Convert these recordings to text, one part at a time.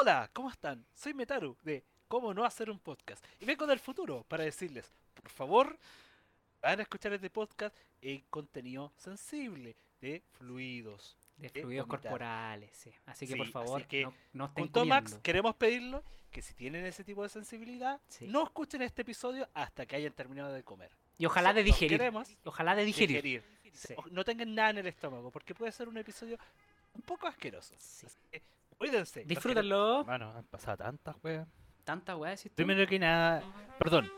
Hola, ¿cómo están? Soy Metaru de Cómo no hacer un podcast. Y vengo del futuro para decirles, por favor, van a escuchar este podcast en contenido sensible de fluidos. De de fluidos vomitar. corporales, sí. Así que Sí, por favor, que no, no estén Junto a Max, queremos pedirlo que si tienen ese tipo de sensibilidad, Sí. no escuchen este episodio hasta que hayan terminado de comer. Y ojalá de Nosotros digerir. queremos Ojalá de digerir. digerir. Sí. O- No tengan nada en el estómago, porque puede ser un episodio un poco asqueroso. Sí. Así que, cuídense. Disfrútenlo. Hermano, han pasado tantas weas. Tanta weá, decís tú. Primero que nada, perdón.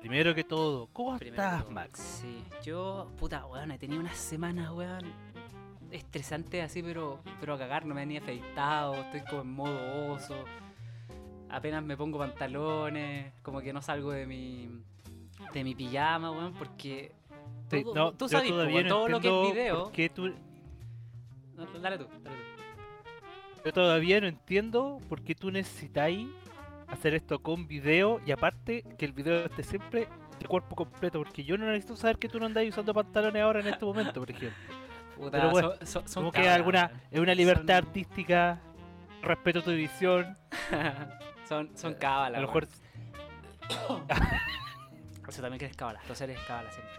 Primero que todo, ¿cómo Primero estás, todo. Max? Sí, yo, puta, weón, he tenido unas semanas, weón, estresantes así, pero, pero a cagar, no me venía afeitado, estoy como en modo oso. Apenas me pongo pantalones, como que no salgo de mi, de mi pijama, weón, porque... Sí, todo- no, tú sabes, no todo lo que es video... tú- No, dale tú, dale tú. Yo todavía no entiendo por qué tú necesitáis hacer esto con video y aparte que el video esté siempre de cuerpo completo, porque yo no necesito saber que tú no andáis usando pantalones ahora en este momento, por ejemplo. Puta, Pero bueno, son- son- son Como que alguna es una libertad Son- artística, respeto tu visión, son, son cábalas, a lo mejor Eso también que es cábala, los seres cábala siempre.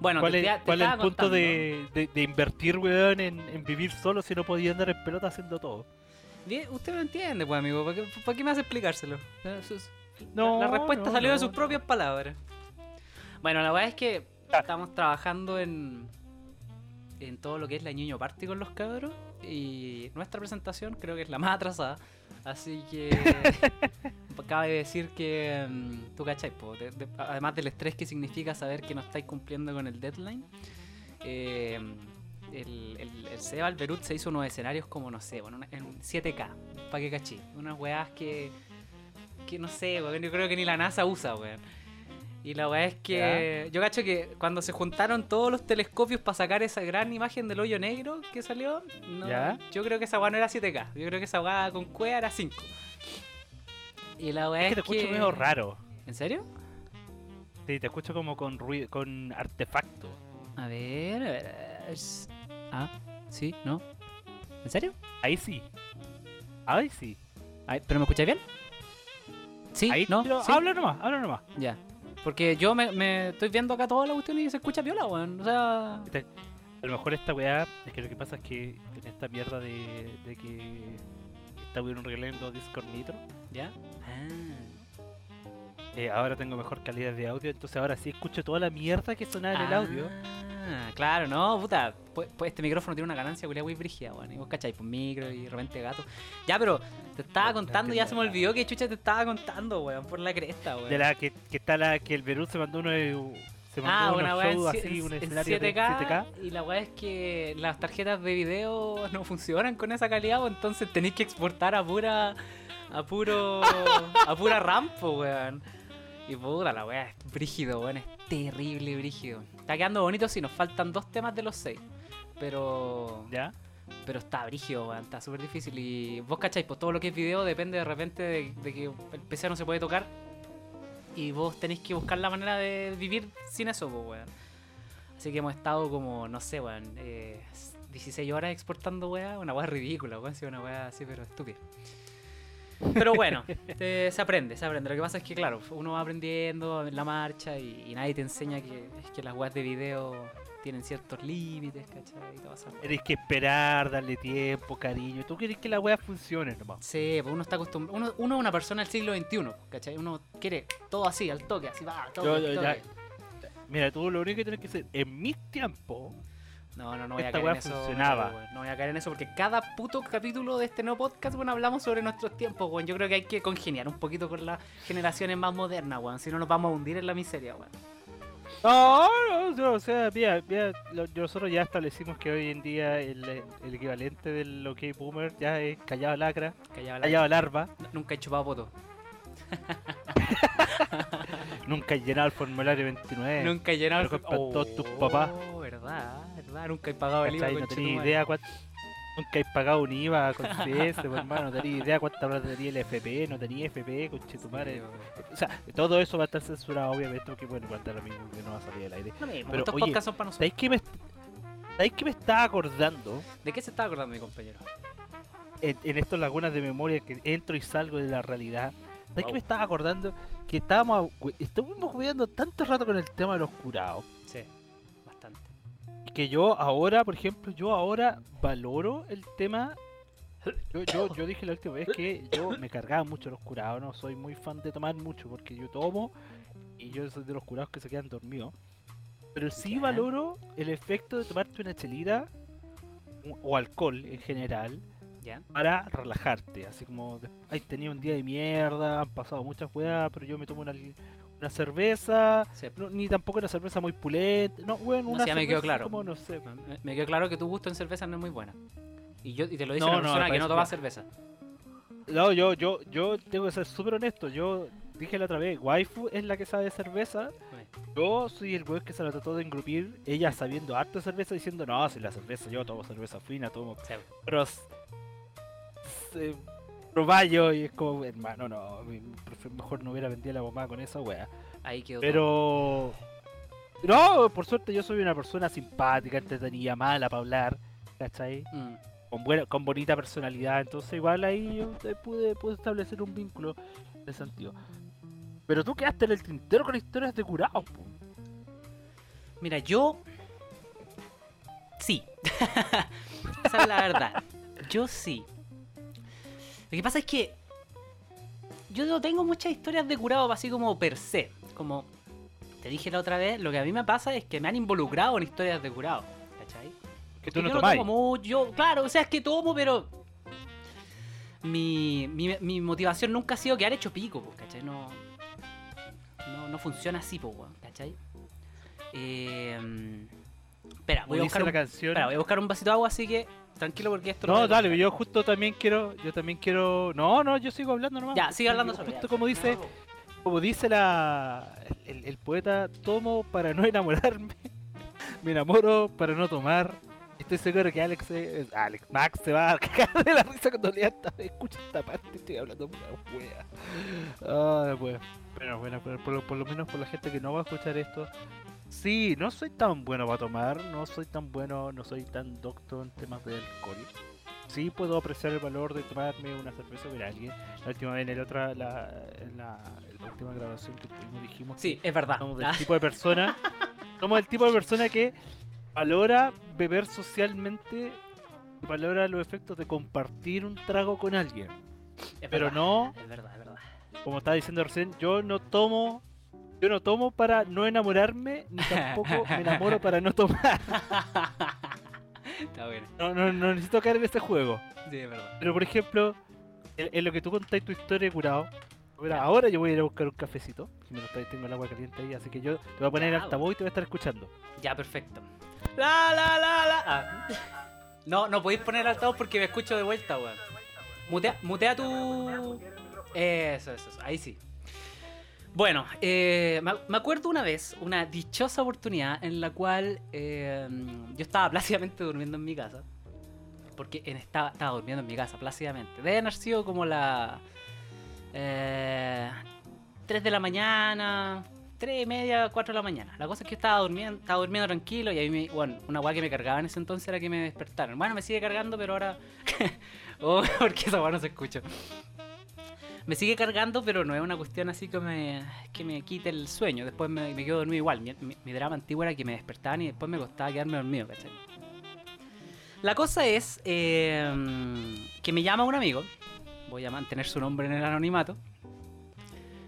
Bueno, ¿Cuál te- es, te- te cuál es el punto de, de- de invertir, weón, en, en vivir solo si no podía andar en pelota haciendo todo? Usted no entiende, pues, amigo. ¿Para qué, para qué me hace explicárselo? Eh, sus- No, la, la respuesta no, salió de sus propias palabras. Bueno, la verdad es que Ah. estamos trabajando en, en todo lo que es la ñoño party con los cabros. Y nuestra presentación creo que es la más atrasada. Así que cabe decir que mm, tú cachai, po, de- de- además del estrés que significa saber que no estáis cumpliendo con el deadline. eh, el, el, el Seba Alberut se hizo unos escenarios como, no sé, bueno, en 7K, para que cachí. Unas weas que, que no sé, weón, yo creo que ni la NASA usa, weón. Y la weá es que yo cacho que cuando se juntaron todos los telescopios para sacar esa gran imagen del hoyo negro que salió, no, Ya. yo creo que esa weá no era 7K, yo creo que esa weá con cueva era 5. Y la weá Es es, que te escucho medio raro. ¿En serio? Sí, te escucho como con ruido, con artefacto. A ver, a ver, Ah, sí, no. ¿En serio? Ahí sí. Ahí sí. ¿Pero me escucháis bien? Sí, Ahí no, ¿Sí? habla nomás, habla nomás. Ya. Porque yo me, me estoy viendo acá toda la cuestión y se escucha viola, weón. O sea. A lo mejor esta weá, es que lo que pasa es que en esta mierda de, de que está weón arreglando Discord Nitro, ¿Ya? Ah. Eh, ahora tengo mejor calidad de audio, entonces ahora sí escucho toda la mierda que sonaba en el audio. Ah, claro, no, puta. Pues, pues este micrófono tiene una ganancia, culia, muy brígida, weón. Y vos cachai, pues micro y de repente gato. Ya, pero te estaba No, no contando, ya se me olvidó que chucha te estaba contando, weón, por la cresta, weón. De la que, que está la que el Perú se mandó uno se mandó Ah, una weá en, así, en- un en escenario 7K, de 7K. Y la weá es que las tarjetas de video no funcionan con esa calidad, pues, entonces tenéis que exportar a pura. a puro. a pura RAM, po, weón. Y puta, la weá es brígido, weón, es terrible brígido. Está quedando bonito si nos faltan dos temas de los seis. Pero. ¿Ya? Pero está brígido, weón, está súper difícil. Y vos cacháis, pues todo lo que es video depende de repente de, de que el PC no se puede tocar. Y vos tenéis que buscar la manera de vivir sin eso, pues, weón. Así que hemos estado como, no sé, weón, eh, 16 horas exportando, weón. Una weá ridícula, weón, sí, una weá así, pero estúpida. Pero bueno, te- se aprende, se aprende. Lo que pasa es que, claro, uno va aprendiendo en la marcha y, y nadie te enseña que, que las weas de video tienen ciertos límites, ¿cachai? Tienes que esperar, darle tiempo, cariño. Tú quieres que la weá funcione nomás. Sí, pues uno está acostumbrado. Uno, uno es una persona del siglo XXI, ¿cachai? Uno quiere todo así, al toque, así va, todo. Yo- yo toque. ya- Mira, tú lo único que tienes que hacer, en mis tiempos, No, no, no voy a Esta caer weá en eso. funcionaba. No, voy a caer en eso porque cada puto capítulo de este nuevo podcast, bueno, hablamos sobre nuestros tiempos, weón. Yo creo que hay que congeniar un poquito con las generaciones más modernas, weón. Si no nos vamos a hundir en la miseria, weón. No, no, no, o sea, mira, mira, nosotros ya establecimos que hoy en día el, el equivalente del OK Boomer ya es callado lacra, Callaba la- callado larva, Nunca he chupado poto. nunca he llenado el formulario 29. Nunca he llenado tus papás. Oh, verdad, verdad. Nunca he pagado el IVA, ¿cachai? No conchetumare. tenía idea cuánto. Nunca he pagado un IVA con CS, pues, hermano, no tenía idea cuánta plata tenía el FP, no tenía FP, conchetumare. Sí, weón. O sea, todo eso va a estar censurado, obviamente, porque bueno, da lo mismo que no va a salir al aire. Lo mismo, Pero, estos oye, podcasts son para nosotros. ¿Sabéis que me, ¿sabéis que me estaba acordando? ¿De qué se estaba acordando mi compañero? en, en estas lagunas de memoria que entro y salgo de la realidad. ¿Sabes Wow. que me estaba acordando? Que estábamos, estuvimos jugando tanto rato con el tema de los curados. Sí. Que yo ahora, por ejemplo, yo ahora valoro el tema. Yo, yo, yo dije la última vez que yo me cargaba mucho los curados, no soy muy fan de tomar mucho porque yo tomo y yo soy de los curados que se quedan dormidos. Pero sí valoro el efecto de tomarte una chelita o- alcohol en general ¿Ya? para relajarte. Así como, ay, tenía un día de mierda, han pasado muchas weas, pero yo me tomo una, una cerveza, Sí. no, ni tampoco una cerveza muy pulenta. No, weón, No, una sí, ya me quedó claro. como, no sé. Me, me quedó claro que tu gusto en cerveza no es muy buena. Y yo y te lo dice No, una no, persona que no toma cerveza. No, yo, yo, yo tengo que ser súper honesto. Yo dije la otra vez, waifu es la que sabe de cerveza. Yo soy el weón que se la trató de engrupir, ella sabiendo harto de cerveza, diciendo, no, si la cerveza, yo tomo cerveza fina, tomo Sí. se- proballo y es como, hermano, no, mejor no hubiera vendido la bomba con esa wea. Ahí quedó. todo. Pero... No, por suerte yo soy una persona simpática, entretenida, mala para hablar, ¿cachai? Mm. Con, buena, con bonita personalidad, entonces igual ahí yo pude, pude establecer un vínculo de sentido. Pero tú quedaste en el tintero con historias de curados. Mira, yo. Sí. Esa es la verdad. Yo sí. Lo que pasa es que. Yo no tengo muchas historias de curado así como per se. Como te dije la otra vez, lo que a mí me pasa es que me han involucrado en historias de curado. ¿Cachai? Que tú no yo no tomo mucho, claro, o sea, es que tomo, pero. Mi, mi, mi motivación nunca ha sido quedar hecho pico, pues, ¿cachai? No, no, no funciona así, pues, ¿cachai? Eh, espera, voy a, buscar la un, canción. espera, voy a buscar un vasito de agua, así que tranquilo porque esto No, lo- dale, yo justo también quiero, yo también quiero. No, no, yo sigo hablando nomás. Ya, sigue hablando sobre Justo como dice, como dice la el, el poeta, tomo para no enamorarme, me enamoro para no tomar. Estoy seguro que Alex, eh, Alex Max se va a cagar de la risa cuando lea esta, escucha esta parte, estoy hablando pura wea. Ah, pues, pero bueno, por, por por lo menos por la gente que no va a escuchar esto. Sí, no soy tan bueno para tomar, no soy tan bueno, no soy tan docto en temas de alcohol. Sí puedo apreciar el valor de tomarme una cerveza con alguien. La última vez en la otra, la, en la, en la última grabación que tuvimos dijimos Sí, que es verdad. somos del tipo de persona, somos el tipo de persona que valora beber socialmente, valora los efectos de compartir un trago con alguien. es Pero verdad, no, Es verdad, es verdad. como estaba diciendo recién, yo no tomo, yo no tomo para no enamorarme, ni tampoco me enamoro para no tomar. Está bueno. No, no, no necesito caer en este juego. Sí, es verdad. Pero por ejemplo, en, en lo que tú contáis tu historia de curado, mira, ahora yo voy a ir a buscar un cafecito. Si me lo estáis, tengo el agua caliente ahí, así que yo te voy a poner Ya, el altavoz y te voy a estar escuchando. Ya, perfecto. La, la, la, la. Ah. No, no podéis poner altavoz porque me escucho de vuelta, weón. Mutea, mutea tu. Eso, eso, eso. Ahí sí. Bueno, eh, me, acuerdo una vez, una dichosa oportunidad en la cual eh, yo estaba plácidamente durmiendo en mi casa. Porque estaba, estaba durmiendo en mi casa plácidamente. Deben haber sido como la. Eh, 3 de la mañana, 3 y media, 4 de la mañana. La cosa es que yo estaba durmiendo, estaba durmiendo tranquilo y ahí me, bueno, una weá que me cargaba en ese entonces era que me despertaron. Bueno, me sigue cargando, pero ahora. oh, porque esa weá no se escucha. Me sigue cargando, pero no es una cuestión así que me, que me quite el sueño. Después me, quedo dormido igual. Mi, mi- drama antiguo era que me despertaban y después me costaba quedarme dormido, ¿cachai? La cosa es eh, que me llama un amigo. Voy a mantener su nombre en el anonimato.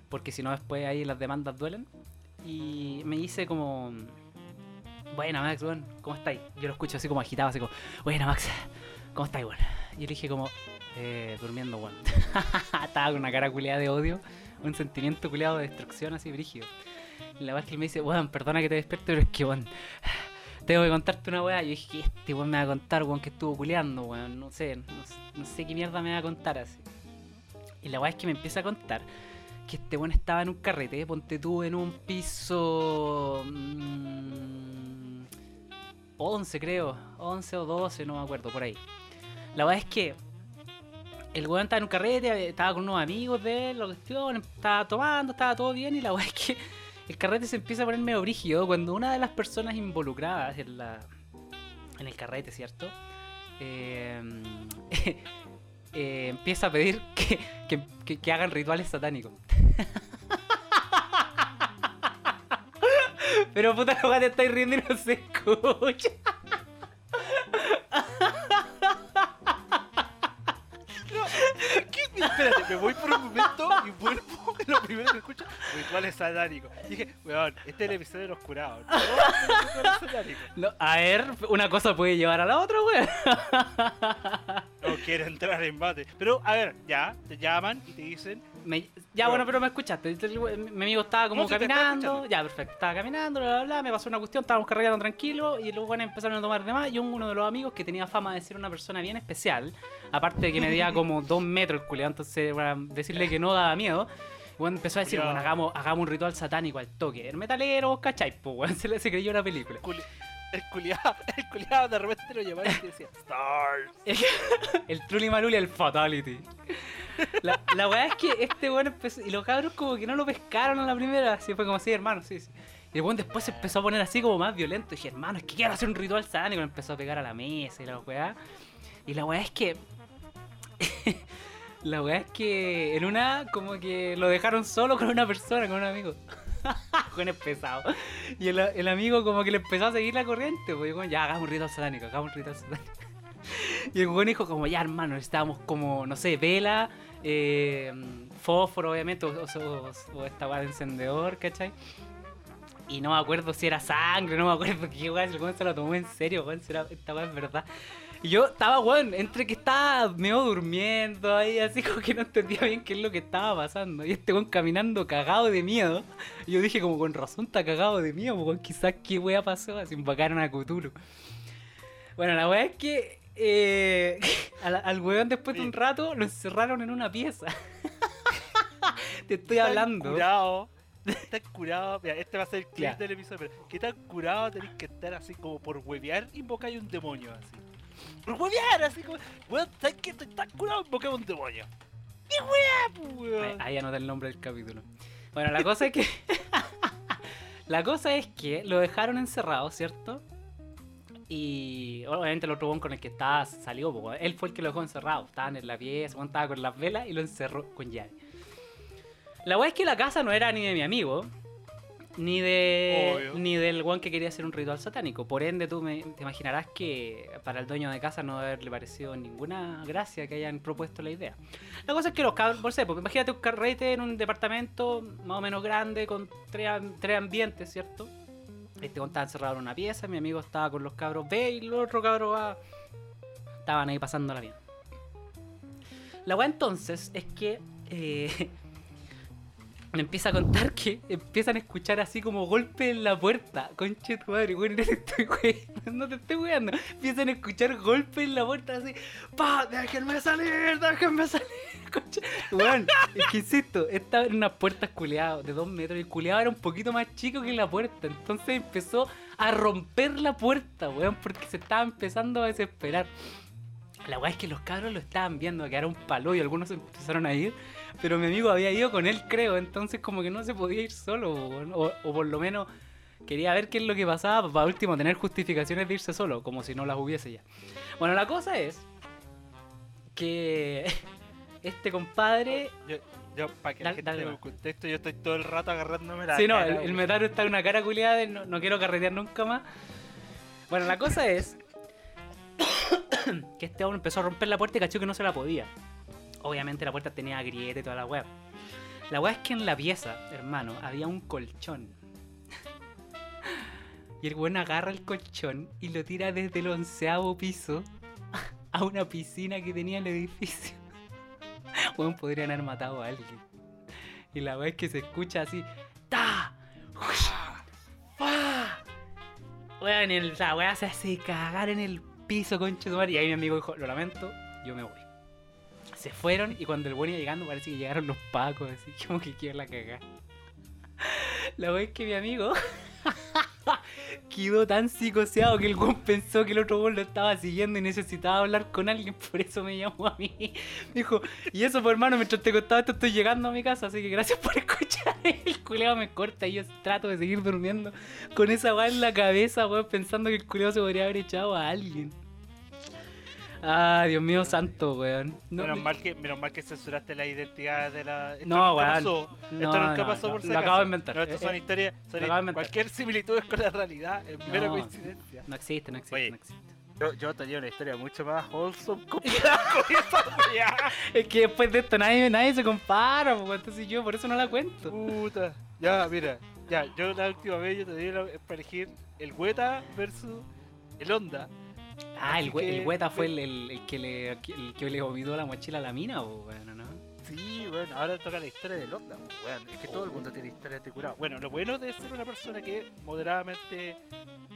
Porque si no, después ahí las demandas duelen. Y me dice como. Buena, Max, ¿cómo estáis? Yo lo escucho así como agitado, así como. Buena, Max, ¿cómo estáis, weón? Y yo le dije como. Eh, durmiendo, weón. Estaba con una cara culeada de odio. Un sentimiento culeado de destrucción así brígido. Y la él me dice, weón, perdona que te despierte, pero es que, weón. Tengo que contarte una weá. Yo dije, ¿qué este weón me va a contar, weón, que estuvo culeando, weón? No sé, no, sé- qué mierda me va a contar así. Y la weá es que me empieza a contar que este weón estaba en un carrete, ponte tú en un piso. mm, 11, creo. 11 o 12, no me acuerdo, por ahí. La verdad es que el weón estaba en un carrete, estaba con unos amigos de él, la cuestión, estaba tomando, estaba todo bien. Y la verdad es que el carrete se empieza a poner medio brígido cuando una de las personas involucradas en la en el carrete, ¿cierto? Eh, eh, empieza a pedir que, que- hagan rituales satánicos. Pero puta, la weá te estáis riendo y no se escucha. Espérate, me voy por un momento y vuelvo. Lo primero que escucho, rituales satánicos. Dije, weón, este es el episodio de los curados. No. No, a ver, una cosa puede llevar a la otra, weón. No quiero entrar en bate. Pero, a ver, ya, te llaman y te dicen, Me- ya, bueno, pero me escuchaste. Mi amigo estaba como No, caminando. Ya, perfecto. Estaba caminando, bla, bla, bla. Me pasó una cuestión, estábamos cargando tranquilo. Y luego bueno, empezaron a tomar de más. Y uno de los amigos que tenía fama de ser una persona bien especial. Aparte de que medía como dos metros el culiado. Entonces, bueno, decirle que no daba miedo. Bueno, empezó a decir, bueno, hagamos, hagamos un ritual satánico al toque. El metalero, ¿cachai? Pues, bueno, se, le- se creyó una película. culi- el culiado, el culiado de repente lo llamaron y decía, Stars. El Trulli Maluli, el Fatality. La, la weá es que este weón empezó. Y los cabros como que no lo pescaron a la primera. Así fue como así, hermano, sí, sí. Y el weón después se empezó a poner así como más violento. Y dije, hermano, es que quiero hacer un ritual satánico. Y empezó a pegar a la mesa y la weá. Y la weá es que. La weá es que en una como que lo dejaron solo con una persona, con un amigo. Es pesado. Y el, el amigo como que le empezó a seguir la corriente. Pues, ya, hagamos un ritual satánico, hagamos un ritual satánico. Y el weón dijo como, ya hermano, necesitábamos como, no sé, vela, eh, fósforo obviamente, o, o- o esta weá de encendedor, ¿cachai? Y no me acuerdo si era sangre, no me acuerdo qué weá, el se lo tomó en serio, weón, si esta weá es verdad. Y yo estaba, weón, entre que estaba medio durmiendo ahí, así como que no entendía bien qué es lo que estaba pasando. Y este weón caminando cagado de miedo. Y yo dije como, con razón está cagado de miedo, weón, quizás qué weá pasó, así invocaron a Cthulhu. Bueno, la weá es que eh, al, al weón después de un rato lo encerraron en una pieza. Te estoy hablando. curado, curado, mira, este va a ser el clip del episodio, pero qué tan curado tenés que estar así como por huevear, invocáis un demonio así. Por huevear, así como, weón, ¿sabes qué? Estoy tan curado, un demonio. ¡Qué weá, Ahí, weón! ahí anota el nombre del capítulo. Bueno, la cosa es que. la cosa es que lo dejaron encerrado, ¿cierto? Y obviamente el otro weón con el que estaba salió, po, él fue el que lo dejó encerrado. Estaban en la pieza, estaba con las velas y lo encerró con llave. La weá es que la casa no era ni de mi amigo, ni de Obvio. ni del weón que quería hacer un ritual satánico. Por ende, tú me, te imaginarás que para el dueño de casa no haberle parecido ninguna gracia que hayan propuesto la idea. La cosa es que los cabros, por ejemplo, imagínate un carrete en un departamento más o menos grande con tres, tres ambientes, ¿cierto? Este weón estaba encerrado en una pieza, mi amigo estaba con los cabros B y los otros cabros A estaban ahí pasándola bien. La weá entonces es que eh, me empieza a contar que empiezan a escuchar así como golpes en la puerta. Conche tu madre, weón, no te estoy weando, no te estoy weando. Empiezan a escuchar golpes en la puerta así, ¡pa! ¡Déjenme salir! ¡Déjenme salir! Conche. Weón, es que insisto, estaba en unas puertas culeadas de dos metros y el culeado era un poquito más chico que la puerta. Entonces empezó a romper la puerta, weón, porque se estaba empezando a desesperar. La weá es que los cabros lo estaban viendo, que era un palo y algunos empezaron a ir. Pero mi amigo había ido con él, creo. Entonces, como que no se podía ir solo. O, o por lo menos quería ver qué es lo que pasaba. Para último, tener justificaciones de irse solo. Como si no las hubiese ya. Bueno, la cosa es que este compadre. Yo, yo, para que la gente un contexto, yo estoy todo el rato agarrándome la Sí, no, cara, el, el metaro está en una cara culiada de no, no quiero carretear nunca más. Bueno, la cosa es que este hombre empezó a romper la puerta y cachó que no se la podía. Obviamente la puerta tenía grieta y toda la web. La web es que en la pieza, hermano, había un colchón. Y el weón agarra el colchón y lo tira desde el onceavo piso a una piscina que tenía el edificio. Weón, podrían haber matado a alguien. Y la weá es que se escucha así. ¡Ta! ¡Fa! Weón, la weá se hace cagar en el piso, tu madre. Y ahí mi amigo dijo, lo lamento, yo me voy. Se fueron y cuando el weón iba llegando parece que llegaron los pacos, así como que quiero la cagar. La weá es que mi amigo quedó tan psicoseado que el weón pensó que el otro weón lo estaba siguiendo y necesitaba hablar con alguien, por eso me llamó a mí. Dijo, y eso, pues hermano, mientras te contaba esto estoy llegando a mi casa, así que gracias por escuchar. El culeado me corta y yo trato de seguir durmiendo con esa weá en la cabeza, weón, pensando que el culeado se podría haber echado a alguien. Ah, Dios mío santo, weón. No, menos, mal que, menos mal que censuraste la identidad de la. Esto No, nunca weón. pasó. no, Esto nunca no, pasó no, por si Lo acabo de inventar. No, estas Eh, son eh, historias. son cualquier similitud con la realidad es mera No. coincidencia. no existe, no existe, Oye. no existe. Yo, yo tenía una historia mucho más wholesome con. Es que después de esto nadie, nadie se compara, po, entonces yo por eso no la cuento. Puta. Ya, mira. Ya, yo la última vez yo te di para elegir el Weta versus el Honda. Ah, el, que- hueta fue el, el- el que le, el que le vomitó la mochila a la mina, po, bueno, ¿no? Sí, bueno, ahora toca la historia del Honda. es que todo el mundo tiene historias de curado. Bueno, lo bueno de ser una persona que moderadamente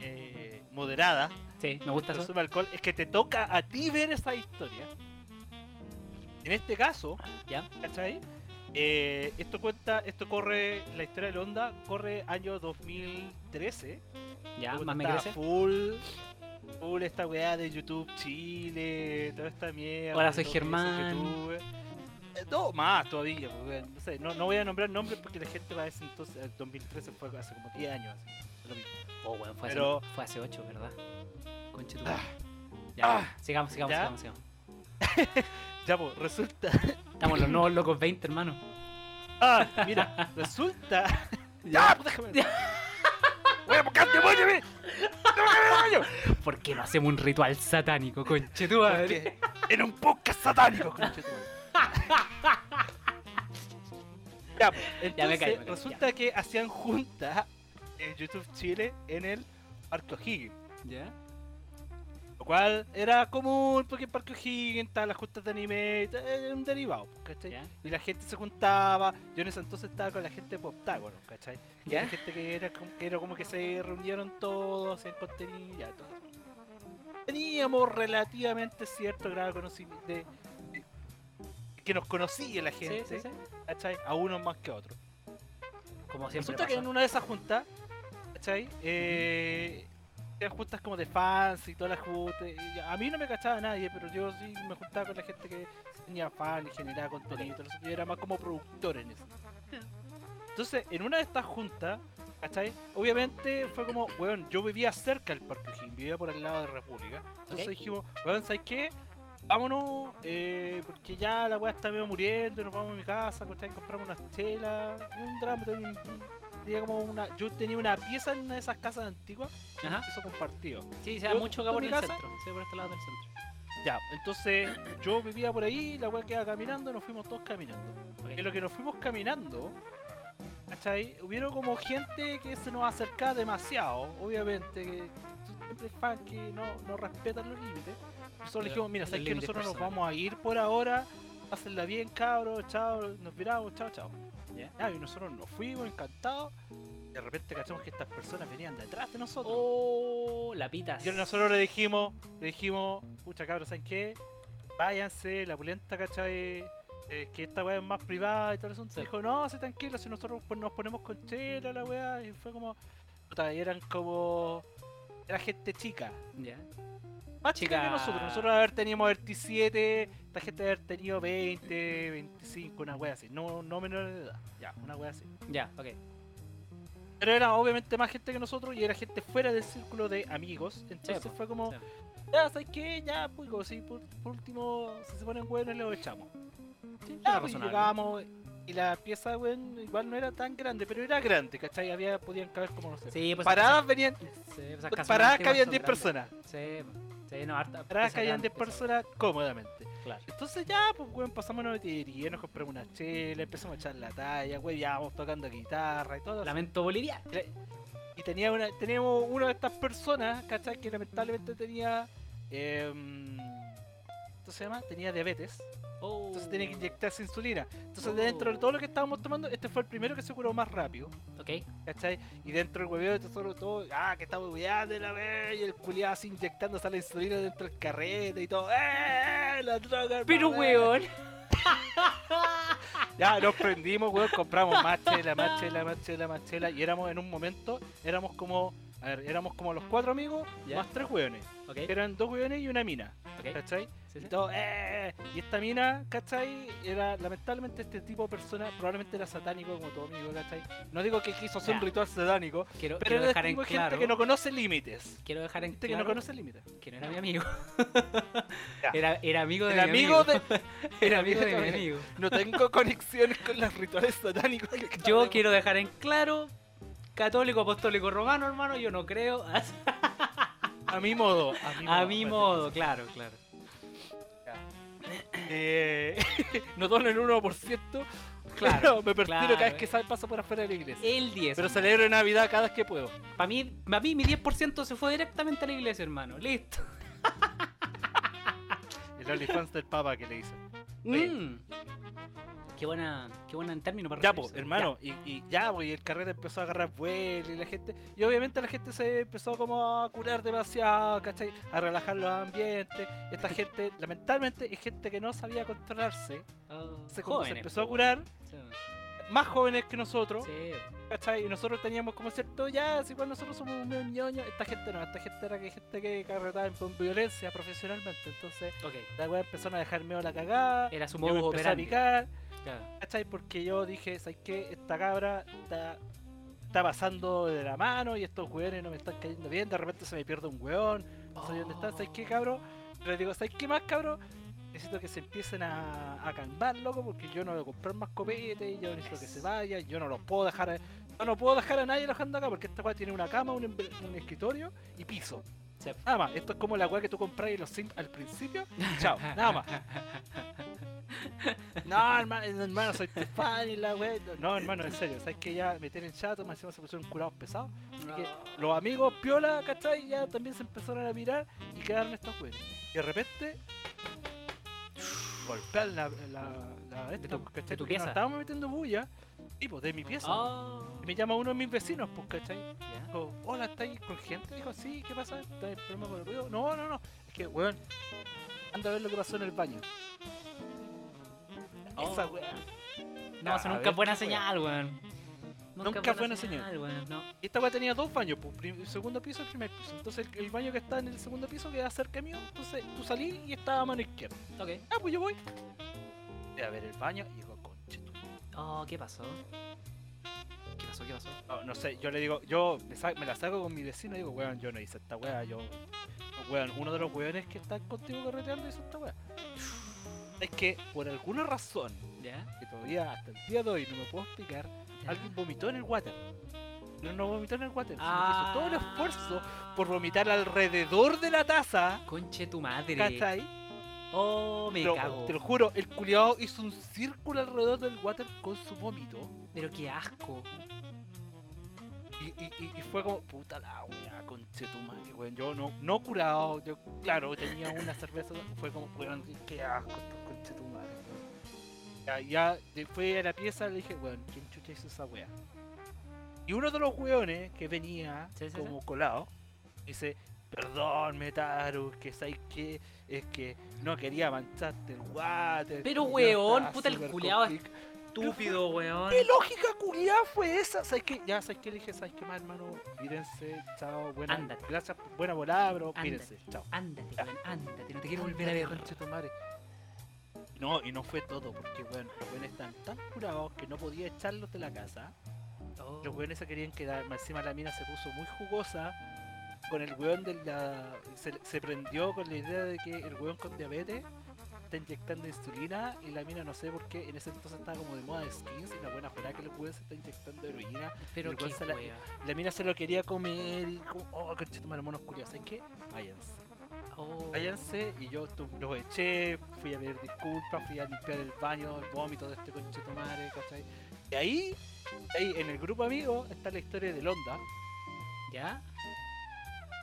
eh, moderada, Sí, me gusta eso. consume alcohol, es que te toca a ti ver esa historia. En este caso, ¿Ya? ¿cachai? Eh, esto cuenta, esto corre, la historia del Honda corre año 2013. Ya, más me crece. Full, full esta weá de YouTube Chile, toda esta mierda. Hola, soy Germán. Eh, No, más todavía, pues, no sé, no, no voy a nombrar nombres porque la gente va a decir entonces, el 2013 fue hace como 10 años. Así, es lo mismo. Oh, weón, fue, Pero- hace, fue hace 8, ¿verdad? Conche tu Ah. Ya, Ah. sigamos, sigamos, ¿Ya? sigamos, sigamos. Ya, pues, resulta. Estamos los nuevos locos 20, hermano. Ah, mira, resulta. ya, pues déjame. Voy a buscar demonio, ve. demonio. ¿Por qué no hacemos un ritual satánico, conche tu madre? Porque en un podcast satánico, conchetumare. Ya, pues, entonces, Ya me callo, me resulta que hacían juntas en YouTube Chile en el Parque O'Higgins. ¿Ya? Lo cual era común porque en Parque O'Higgins estaban las juntas de anime, era un derivado, ¿cachai? ¿Ya? Y la gente se juntaba, yo en ese entonces estaba con la gente de Octágono, ¿cachai? Y ¿Ya? La gente que era, como, que era como que se reunieron todos, hacían contenido, todo. Teníamos relativamente cierto grado de conocimiento, de, de- que nos conocía la gente, sí, sí. ¿cachai? A unos más que a otros. Como siempre Resulta que en una de esas juntas, ¿cachai? Eh, eran juntas como de fans y todas las juntas. A mí no me cachaba nadie, pero yo sí me juntaba con la gente que tenía fans y generaba contenido. eso, Yo era más como productor en eso. Entonces, en una de estas juntas, ¿cachai? Obviamente fue como, weón, yo vivía cerca del Parque O'Higgins, vivía por el lado de República. Entonces dijimos, weón, ¿sabes qué? Vámonos, eh, porque ya la weá está medio muriendo, nos vamos a mi casa, ¿cachai? compramos unas chelas, un drama, un- tenía como una, yo tenía una pieza en una de esas casas antiguas, Ajá. eso compartido. Sí, se da Yo- mucho por en el casa- centro. Sí, por este lado del centro. Ya, entonces yo vivía por ahí, la weá quedaba caminando, nos fuimos todos caminando. Ok. En lo que nos fuimos caminando, ¿cachai? Hubieron como gente que se nos acercaba demasiado, obviamente, que siempre fans que no, no respetan los límites. Nosotros le dijimos, mira, ¿sabes que Nosotros nos vamos a ir por ahora, pásenla bien, cabros, chao, nos viramos, chao, chao. Ya, y nosotros nos fuimos encantados. De repente cachamos que estas personas venían detrás de nosotros. Oh, la pita. Y nosotros le dijimos, le dijimos, pucha cabros, ¿saben qué? Váyanse, la pulenta, ¿cachai? Eh, que esta weá es más privada y todo eso. Sí. dijo, no, se tranquilo, si nosotros pues, nos ponemos con chela, la weá. Y fue como, puta, y eran como, era gente chica. Ya. Más chica, Chica. que nosotros. Nosotros haber teníamos 27, esta gente haber tenido 20, 25, una weá así. No, no menor de edad, ya, una weá así. Ya, ok. Pero era obviamente más gente que nosotros y era gente fuera del círculo de amigos. Entonces fue como, sí. ya, ¿sabes qué? Ya, pues, si por, por último, si se ponen buenos, los echamos. Sí, Ya, pues, llegamos y la pieza, weón, igual no era tan grande, pero era grande, ¿cachai? Había, podían caber como, no sé. Sí, pues paradas venían, Sí, esas casas paradas cabían son 10 grandes. personas. Sí, sí, no, harta. Paradas pesa cabían grande, 10 pesa- personas cómodamente. Claro. Entonces ya, pues, weón, pasamos a una botillería, nos compramos una chela, empezamos a echar la talla, weón, ya vamos tocando guitarra y todo. Lamento boliviano. Y tenía una, teníamos una de estas personas, ¿cachai? Que lamentablemente tenía. Eh, ¿Cómo se llama? Tenía diabetes. Oh. Entonces tenía que inyectarse insulina. Entonces, Oh. dentro de todo lo que estábamos tomando, este fue el primero que se curó más rápido. Ok. ¿cachai? Y dentro del hueveo, todo, todo, ah, que estamos hueveando la wea, y el culiado así inyectándose la insulina dentro del carrete y todo, ¡eh! La droga, Pero weón. Ya nos prendimos, weón, compramos más chela, más chela, más chela, más chela, y éramos en un momento, éramos como, a ver, éramos como los cuatro amigos, Ya. más tres weones. Eran dos weones y una mina. Ok. ¿cachai? Sí, Y todo, "Eh", y esta mina, ¿cachai? Era, lamentablemente, este tipo de persona probablemente era satánico como tu amigo, ¿cachai? No digo que quiso hacer un ritual satánico, Quiero, pero quiero era dejar en de claro. gente que no conoce límites. Quiero dejar en Gente que claro no conoce límites. que no era mi amigo. Era, era amigo de Era mi amigo amigo. de. Era amigo de mi amigo. No tengo conexiones con los rituales satánicos. que Yo quiero dejar en claro, católico, apostólico, romano, hermano, yo no creo. A mi modo. A mi modo. A mi modo, claro, claro. Eh, no dono el 1%. Claro, Claro, me pertino claro. cada vez que sal- paso por afuera de la iglesia. El 10. Pero celebro Navidad cada vez que puedo. Para mí, pa' mí, mi 10% se fue directamente a la iglesia, hermano. Listo. El OnlyFans del Papa que le. Oye. Mm. Qué buena, qué buena en términos para Ya, pues, hermano, y, y ya, pues, y el carrete empezó a agarrar vuelo y la gente, y obviamente la gente se empezó como a curar demasiado, ¿cachai? A relajar los ambientes. Esta gente, lamentablemente, es gente que no sabía controlarse. Ya. Oh, se jóvenes, empezó a curar, Sí. más jóvenes que nosotros, Sí. ¿cachai? Y nosotros teníamos como cierto, ya, si igual nosotros somos un medio ñoño, esta gente no, esta gente era que gente que carretaba con violencia profesionalmente. Entonces, Ok. la weá empezaron a dejar medio la cagada. Era su modo a picar. Claro. ¿Cachai? Porque yo dije, ¿sabes qué? Esta cabra está, está pasando de la mano y estos weones no me están cayendo bien. De repente se me pierde un weón. No sé dónde están. ¿Sabes qué, cabro? Le digo, ¿sabes qué más, cabro? Necesito que se empiecen a, a calmar, loco, porque yo no voy a comprar más copete, yo necesito que se vaya, yo no los puedo dejar, a- yo no puedo dejar a nadie alojando acá, porque esta weá tiene una cama, un, un escritorio y piso. Nada más, esto es como la weá que tú compras y los Sims al principio, chao, nada más. No, hermano, hermano, soy tu fan y la wea. No, hermano, en serio, sabes que ya me tienen chato, más encima se pusieron curados pesados. Así que los amigos piola, ¿cachai? Ya también se empezaron a mirar y quedaron estos weones. Y de repente, golpean la, la, la tu- pues, ¿cachai? tu Porque nos pieza. estábamos metiendo bulla, tipo, de mi pieza. Oh, Y me llama uno de mis vecinos, pues, ¿cachai? Dijo, hola, ¿estáis con gente? Dijo, sí, ¿qué pasa? ¿Estáis problema con el ruido? No, no, no. Es que, weón, anda a ver lo que pasó en el baño. Esa Oh. weá. No, eso nunca es buena señal, weón. Nunca es buena señal. weón, no. Y esta weá tenía dos baños, pues, prim- segundo piso y primer piso. Entonces el, el baño que está en el segundo piso queda cerca mío. Entonces tú salí y estaba a mano izquierda. Ok. Ah, pues yo voy. Voy a ver el baño y digo, conche tu Oh, ¿qué pasó? ¿Qué pasó? ¿Qué pasó? No, no sé, yo le digo, yo me, sa- me la saco con mi vecino y digo, weón, yo no hice esta weá, yo. Weón, uno de los weones que están contigo carreteando hizo esta weá. Es que por alguna razón, ¿Ya? que todavía hasta el día de hoy no me puedo explicar, ¿Ya? alguien vomitó en el water. No, no vomitó en el water, sino Ah. que hizo todo el esfuerzo por vomitar alrededor de la taza. Conche tu madre. ¿Cachai? Oh, me Pero, cago. te lo juro, el culiado hizo un círculo alrededor del water con su vómito. Pero qué asco. Y, y, y, y fue como, puta la wea, conche tu madre, weón. Yo no, no curado, yo, claro, tenía una cerveza, fue como, weón, qué asco, tu madre. Ya, ya, de- fui a la pieza le dije, weón, ¿quién chucha hizo esa wea? Y uno de los weones que venía Sí, sí, como colado, dice, perdón, Metaru, que sabes que es que no quería mancharte el water. Pero, y weón, puta, el compli- Estúpido, weón. ¿Qué lógica culiada fue esa? ¿Sabes qué? Ya, ¿sabes qué? Le dije, ¿sabes qué más, hermano? Mírense, chao, buena. Ándate. Gracias, buena volada, bro. Mírense, chao. Ándate, weón, ándate. No te quiero volver a ver. Tu madre. No, y no fue todo, porque, weón, los weones están tan curados que no podía echarlos de la casa. Oh. Los weones se querían quedar, encima la mina se puso muy jugosa. Con el weón de la. Se, se prendió con la idea de que el weón con diabetes está inyectando insulina y la mina no sé por qué en ese entonces estaba como de moda de skins y la buena fuera que el weón se está inyectando heroína Pero el qué la- mina se lo quería comer y como, oh, conchetumare, monos curiosos. ¿Sabes qué? Váyanse. Y yo los eché, fui a pedir disculpas, fui a limpiar el baño, el vómito de este conchetumare, ¿cachai? Y ahí, ahí en el grupo amigo está la historia de Londa, ¿Ya?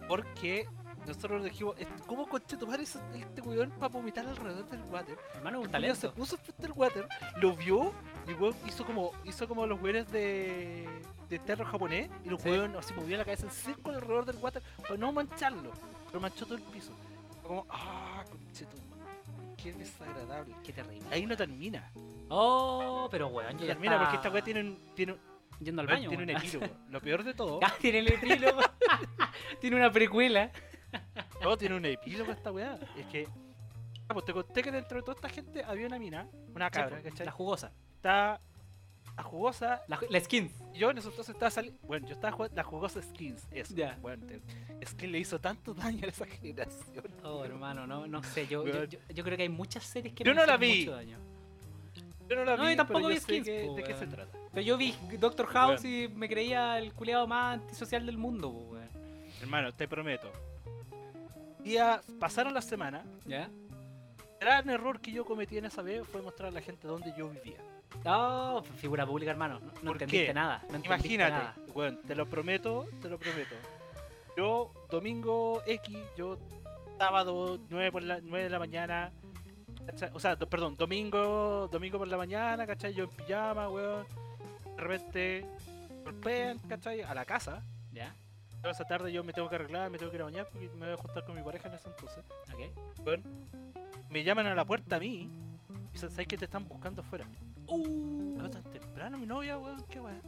porque nosotros dijimos, "Est- ¿cómo conchetumare hizo este weón para vomitar alrededor del water? Hermano, un culiao se talento. puso frente al water, lo vio y weón hizo como, hizo como los weones de, de teatro japonés y los Sí. weón así movía la cabeza en círculo alrededor del water para no mancharlo, pero manchó todo el piso. Como, ah, qué desagradable. Qué terrible. Ahí no termina, Oh, pero weón, ya termina porque esta weá tiene un, tiene, un- Yendo al baño. tiene un epílogo. Lo peor de todo, Ah, tiene el epílogo. tiene una precuela. no, tiene un epílogo esta weá. Es que Ah, pues te conté que dentro de toda esta gente había una mina, una Sí, cabra, ¿cachai? La jugosa. Está la jugosa. La, la skin. Yo en esos entonces estaba saliendo. Bueno, yo estaba jugando la jugosa Skins. Eso. Ya. Bueno, que le hizo tanto daño a esa generación. Oh, hermano, no, no sé. Yo, yo, Weón. yo, yo creo que hay muchas series que Yo no la vi. mucho daño. Yo no la No, vi, yo tampoco vi Skins, que- po, de qué se trata. Pero yo vi Doctor House y me creía el culiado más antisocial del mundo, po, weón. Hermano, te prometo. Día, pasaron las semanas. ¿Ya? Gran error que yo cometí en esa vez fue mostrar a la gente dónde yo vivía. Oh, figura pública, hermano. No, no ¿Por entendiste qué? nada. No entendiste Imagínate, nada. bueno, te lo prometo, te lo prometo. Yo, domingo X, yo, sábado, 9, por la, 9 de la mañana, ¿cachai? o sea, do- perdón, domingo, domingo por la mañana, ¿cachai? Yo en pijama, weón, de repente, golpean, ¿cachai? A la casa. ¿Ya? Toda esa tarde yo me tengo que arreglar, me tengo que ir a bañar porque me voy a juntar con mi pareja en ese entonces. ¿Ok? Weón, me llaman a la puerta a mí y ¿sabes que te están buscando afuera? Uh, tan temprano, mi novia, weón, qué weón.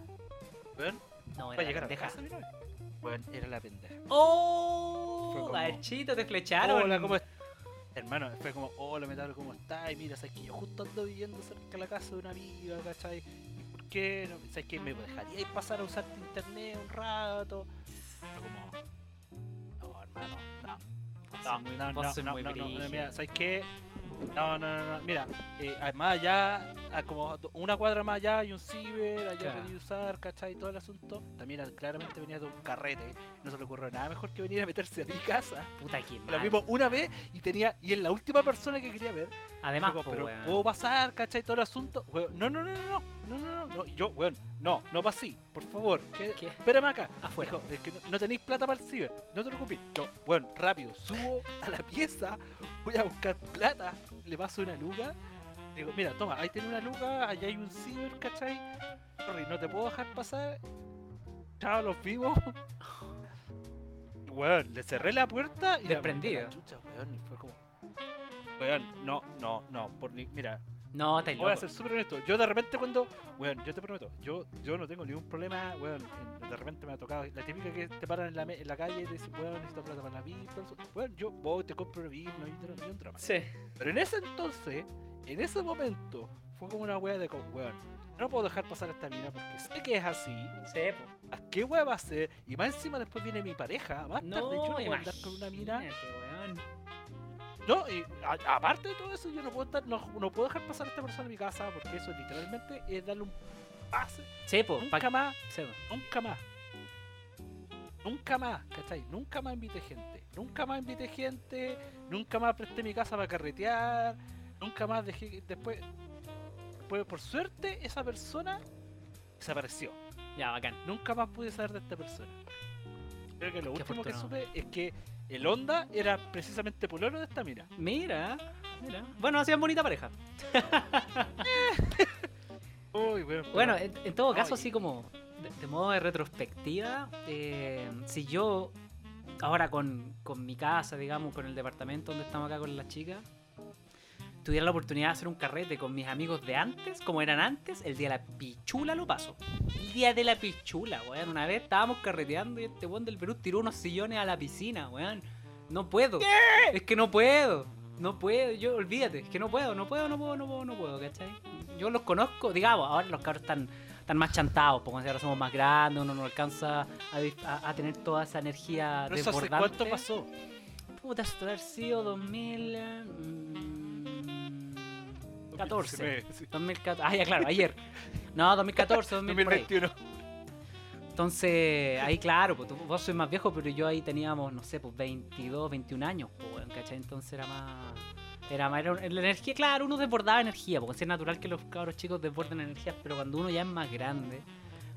Weón, no, a era llegar a pendeja. casa mi novia. Weón, era la pendeja. ¡Oh! Gachito, te flecharon. Hola, ¿cómo estás? Hermano, fue como, hola, metal, ¿cómo estás? Y mira, sabes que yo justo ando viviendo cerca de la casa de una amiga, ¿cachai? ¿Y por qué? No, ¿Sabes que me dejaríais pasar a usar tu internet un rato? Como, no, hermano, no. no, no, no, no, no, no, sai che No, no, no, no, mira, eh, además allá, a como una cuadra más allá hay un ciber, allá Claro. podía usar, ¿cachai? Todo el asunto. También claramente venía de un carrete, no se le ocurrió nada mejor que venir a meterse a mi casa. Puta que Lo vimos una vez y tenía, y es la última persona que quería ver. Además, Fue como, po, pero weón. puedo pasar, ¿cachai? Todo el asunto. Weón, no, no, no, no, no, no, no, no, yo, weón, no, no pasé, por favor, que, ¿Qué? espérame acá. Afuera. Dijo, es que no, no tenéis plata para el ciber, no te preocupes. Yo, bueno, rápido, subo a la pieza, voy a buscar plata, le paso una luga. Digo, mira, toma, ahí tiene una luga, allá hay un ciber, ¿cachai? Sorry, no te puedo dejar pasar. Chao, los vimos. Weón, le cerré la puerta y Desprendido. la chucha, weón, y fue como. Weón, no, no, no, por ni, mira, No, estáis voy a ser súper honesto. Yo de repente cuando, weón, yo te prometo, yo, yo no tengo ningún problema, weón. en- De repente me ha tocado la típica que te paran en la, en la calle y te dicen, weón, necesito plata para la eso. Weón, yo voy, te compro una VIP, no hay, no hay un drama. Sí. Pero en ese entonces, en ese momento, fue como una wea de, como, weón, no puedo dejar pasar esta mina porque sé que es así. Sí, po. ¿A qué wea va a ser? Y más encima después viene mi pareja. Más tarde yo no No, puedo andar con una mina. weón. No, y a- aparte de todo eso, yo no puedo estar, no, no puedo dejar pasar a esta persona a mi casa porque eso literalmente es darle un pase. Sí, po. Nunca pa- más, po. nunca más. Nunca más, ¿cachai? Nunca más invité gente. Nunca más invité gente. Nunca más presté mi casa para carretear. Nunca más dejé. Después, después por suerte, esa persona desapareció. Ya, bacán. Nunca más pude saber de esta persona. Creo que lo Qué último que supe es que el Onda era precisamente pololo de esta mina. Mira, mira. Bueno, hacían bonita pareja. Uy, bueno, Bueno, en, en todo caso, Ay. así como de, de modo de retrospectiva, eh, si yo ahora con, con mi casa, digamos, con el departamento donde estamos acá con las chicas, tuviera la oportunidad de hacer un carrete con mis amigos de antes, como eran antes, el día de la pichula lo paso. El día de la pichula, weón. Una vez estábamos carreteando y este weón del Perú tiró unos sillones a la piscina, weón. No puedo. ¿Qué? Es que no puedo. No puedo, yo olvídate, es que no puedo, no puedo, no puedo, no puedo, no puedo, ¿cachai? Yo los conozco, digamos, ahora los cabros están, están más chantados, porque ahora somos más grandes, uno no alcanza a, tener toda esa energía Pero desbordante. Eso hace ¿Cuánto pasó? Puta, esto haber sido 2000... Eh, mmm, 2014. 2014. Ah, ya, claro, ayer. No, 2014, 2021. Entonces, ahí claro, pues, vos sois más viejo, pero yo ahí teníamos, no sé, pues 22, 21 años, pues, ¿cachai? Entonces era más... Era más... Era, la energía, claro, uno desbordaba energía, porque es natural que los cabros chicos desborden energía, pero cuando uno ya es más grande,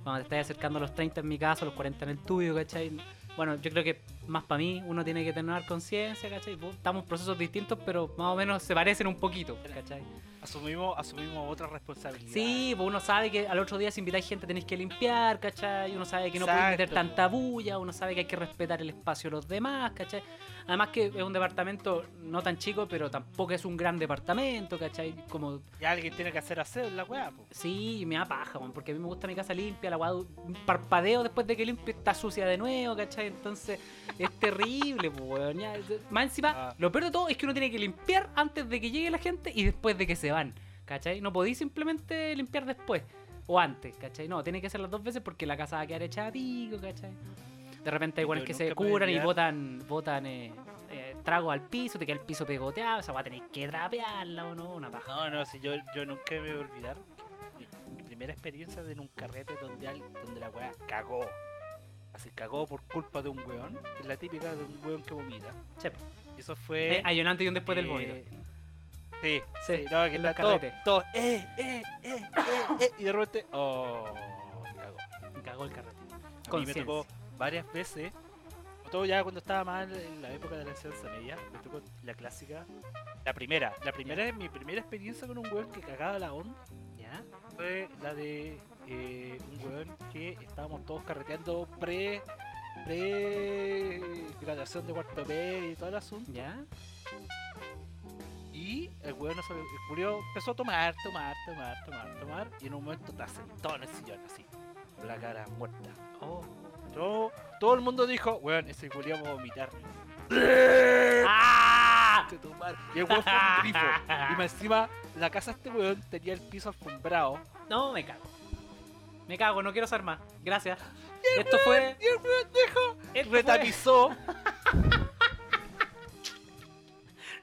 cuando te estás acercando a los 30 en mi caso, a los 40 en el tuyo, ¿cachai? Bueno, yo creo que más para mí uno tiene que tener conciencia, ¿cachai? Pues, estamos en procesos distintos, pero más o menos se parecen un poquito, ¿cachai? Asumimos, asumimos otra responsabilidad. Sí, pues uno sabe que al otro día si invitáis gente tenéis que limpiar, ¿cachai? Uno sabe que no podéis meter tanta bulla, uno sabe que hay que respetar el espacio de los demás, ¿cachai? Además que es un departamento no tan chico, pero tampoco es un gran departamento, ¿cachai? Como, Y alguien tiene que hacer hacer la weá, po. sí, me da paja, weón, porque a mí me gusta mi casa limpia, la weá, parpadeo después de que limpie está sucia de nuevo, ¿cachai? Entonces, Es terrible, pues, Más encima, Ah. lo peor de todo es que uno tiene que limpiar antes de que llegue la gente y después de que se van. ¿Cachai? No podéis simplemente limpiar después o antes, ¿cachai? No, tiene que ser las dos veces porque la casa va a quedar hecha a pico, ¿cachai? De repente hay Yo buenos que se curan y botan, botan eh, eh, trago al piso, te queda el piso pegoteado, esa va a tener que trapearla o no, una paja. No, no, si yo, yo nunca me voy a olvidar mi, mi primera experiencia de en un carrete donde, al- donde la weá cagó. Así cagó por culpa de un weón. Es la típica de un weón que vomita. Che, Y eso fue. eh, hay un antes y un después del eh, vómito. Sí, Sí, sí, no, que está todo, todo, eh, eh, eh, eh, eh, y de repente, oh, cagó. Me cagó el carrete. A mí me tocó varias veces, todo ya cuando estaba más en la época de la enseñanza media, me tocó la clásica, la primera, la primera, mi primera experiencia con un weón que cagaba la onda ¿Ya? fue la de eh, un weón que estábamos todos carreteando pre, pre graduación de cuarto medio y todo el asunto, ¿Ya? Y el weón no el culiao empezó a tomar, tomar, tomar, tomar, tomar, y en un momento está sentado en el sillón así, con la cara muerta. Oh. Todo, todo el mundo dijo, weón, ese culiao va a vomitar. ¡Ah! Y el weón fue un grifo. Y encima, la casa de este weón tenía el piso alfombrado. No, me cago. Me cago, no quiero saber más. Gracias. Esto fue. Y el weón dejó, Esto fue-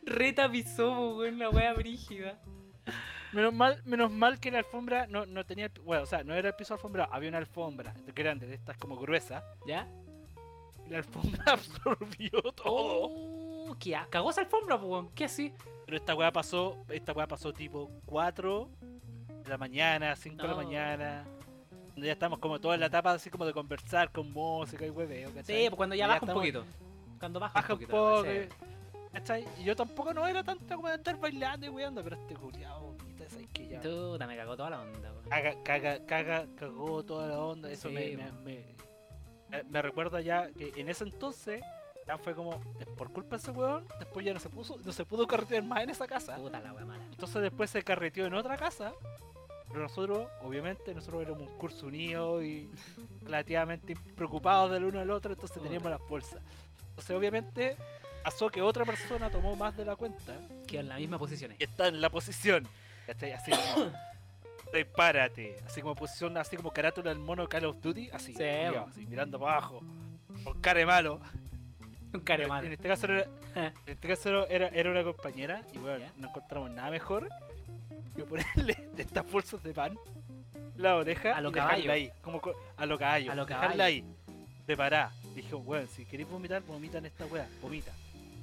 retapizó. Weón, la wea brígida. Menos mal, menos mal que la alfombra no, no tenía, el- bueno, o sea, no era el piso alfombrado, había una alfombra grande, de estas como gruesa. ¿Ya? Y la alfombra absorbió todo. Oh, ¿qué Cagó esa alfombra, weón. ¿Qué así? Pero esta weá pasó, esta weá pasó tipo 4 de la mañana, 5 de la mañana. Ya estamos como toda en la etapa así como de conversar con música y hueveo, Sí, ¿cachai? pues cuando ya Y baja un poquito. Cuando baja, Baja un un poquito. poco, sí. eh, ¿cachai? Y yo tampoco no era tanto como de andar bailando y weando, pero este culiao, vomita, ¿sabes que ya? Puta, me cagó toda la onda, weón. Caga, caga, caga, cagó toda la onda, eso Sí, me, po. me, me, me recuerda ya que en ese entonces ya fue como, eh, por culpa de ese weón, después ya no se puso, no se pudo carretear más en esa casa. Puta la wea mala. Entonces después se carreteó en otra casa. Pero nosotros, obviamente, nosotros éramos un curso unido y relativamente preocupados del uno al otro, entonces Puta. teníamos las bolsas. Entonces obviamente pasó que otra persona tomó más de la cuenta Quedó en la misma posición. y está en la posición. ¿cachai? Así como, prepárate. Así como posición, así como carátula del mono Call of Duty, así, Sí, culiao, así mirando para abajo, con cara de malo. Un care En mal. este caso era, en este caso era, era una compañera y bueno, Ya. no encontramos nada mejor que ponerle de estas bolsas de pan la oreja A lo y dejarla caballo. ahí, como co- a lo caballo, A lo dejarla caballo. ahí, preparada. Dijo, weón, si queréis vomitar, vomita en esta weá, vomita.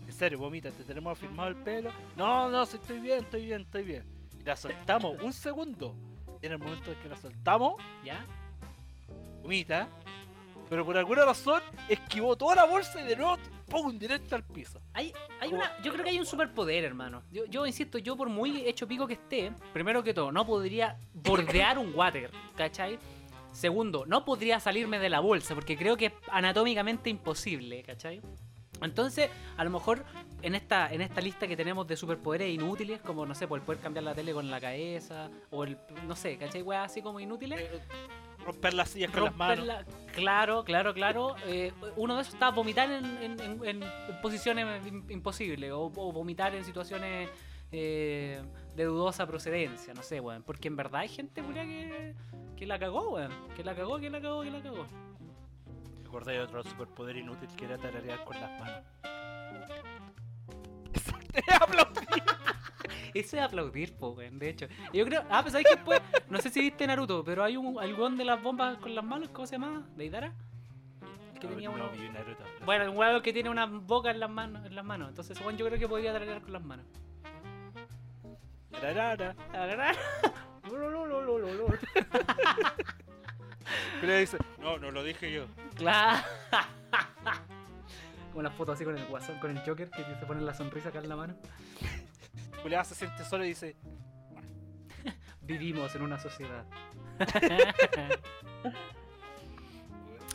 En serio, vomita, te tenemos firmado el pelo. No, no, estoy bien, estoy bien, estoy bien. Y la soltamos un segundo. Y en el momento en que la soltamos, ¿Ya? vomita. Pero por alguna razón esquivó toda la bolsa y de nuevo, ¡pum! directo al piso. Hay, hay Como- una, yo creo que hay un superpoder, hermano. Yo, yo insisto, yo por muy hecho pico que esté, primero que todo, no podría bordear un water, ¿cachai? Segundo, no podría salirme de la bolsa, porque creo que es anatómicamente imposible, ¿cachai? Entonces, a lo mejor en esta, en esta lista que tenemos de superpoderes inútiles, como no sé, por el poder cambiar la tele con la cabeza, o el, no sé, ¿cachai? Weas así como inútiles. Eh, romper las sillas con las manos. Romperla- Claro, claro, claro. Eh, uno de esos está vomitar en, en- en- en posiciones im- imposibles o, o vomitar en situaciones eh, de dudosa procedencia, no sé, weón. Porque en verdad hay gente que, que la cagó, weón. Que la cagó, que la cagó, que la cagó. Recordé de otro superpoder inútil que era tararear con las manos. Aplaudí. Eso es aplaudir, po, weón, de hecho. Yo creo, ah, pues sabes que después, no sé si viste Naruto, pero hay un algún de las bombas con las manos, ¿cómo se llama? ¿Deidara? Que No, tenía no, uno- vi Naruto. Bueno, un huevo que tiene una boca en las manos, en las manos. Entonces, Juan, yo creo que podría tararear con las manos. Tararara. Tararara. ¿Qué le dice? No, no lo dije yo. Claro. Como una foto así con el guasón, con el Joker, que se pone la sonrisa acá en la mano. Julián se siente solo y dice, Vivimos en una sociedad.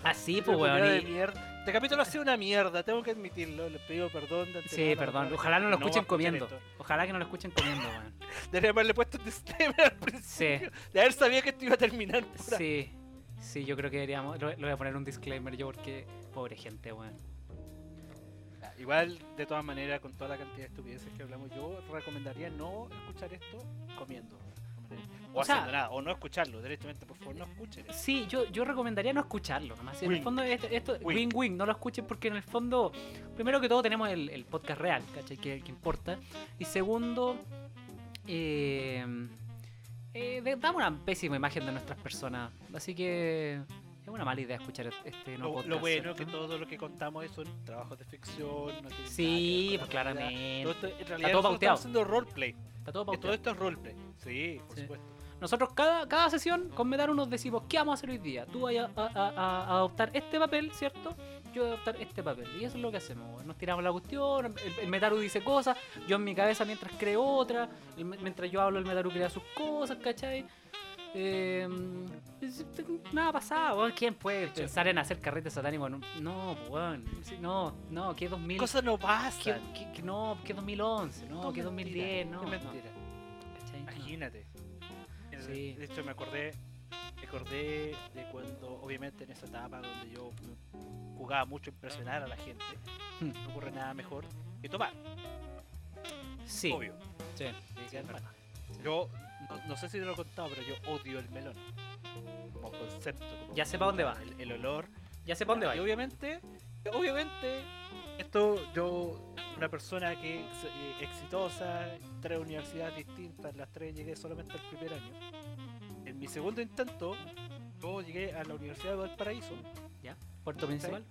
Así, pues, "Culiao weón. de y- mierda". Este capítulo ha sido una mierda, tengo que admitirlo. Les pido perdón de Sí, perdón. pero Ojalá no lo escuchen comiendo. esto. Ojalá que no lo escuchen comiendo, weón. Debería haberle puesto un disclaimer al principio. Sí, De haber sabido que esto iba a terminar por ahí. Sí. Yo creo que deberíamos. Lo, lo voy a poner un disclaimer yo porque. Pobre gente, weón. igual, de todas maneras, con toda la cantidad de estupideces que hablamos, yo recomendaría no escuchar esto comiendo. O, O sea- haciendo nada, o no escucharlo, directamente, por favor, no escuchen. Sí, yo, yo recomendaría no escucharlo. Nomás. En el fondo, esto, esto Wing. wing wing, no lo escuchen porque en el fondo, primero que todo, tenemos el, el podcast real, ¿cachai? Que, que importa. Y segundo, eh, eh, damos una pésima imagen de nuestras personas. Así que es una mala idea escuchar este no Lo, podcast. lo bueno es que todo lo que contamos son trabajos de ficción. No Sí, pues claramente. Todo esto, en realidad, todo nosotros pauteado. estamos haciendo roleplay. Está todo Que Todo pauteado. esto es roleplay. Sí, por Sí. supuesto. Nosotros cada, cada sesión con Metaru nos decimos qué vamos a hacer hoy día. Tú vayas a, a- a- a adoptar este papel, ¿cierto? Yo voy a adoptar este papel. Y eso es lo que hacemos. Nos tiramos la cuestión, el, el Metaru dice cosas, yo en mi cabeza mientras creo otra, el- mientras yo hablo el Metaru crea sus cosas, ¿cachai? Eh, es- nada pasado. ¿quién puede pensar en hacer carrete satánico? No, no, weón. No, no, que 2000... Cosas no pasan. que- que no, que 2011, no, Todo que 2010, no. no, qué mentira. No. Imagínate. Sí. De hecho, me acordé, me acordé de cuando, obviamente, en esa etapa donde yo jugaba mucho a impresionar a la gente, Hmm. no ocurre nada mejor que tomar, Sí, obvio. sí. Yo no, no sé si te lo he contado, pero yo odio el melón. Como concepto. como Ya sé pa' dónde va. El, el olor. Ya sé para dónde Y va. obviamente, obviamente, esto yo, una persona que es eh, exitosa, tres universidades distintas, las tres llegué solamente al primer año. En mi segundo intento, yo llegué a la Universidad de Valparaíso Puerto principal.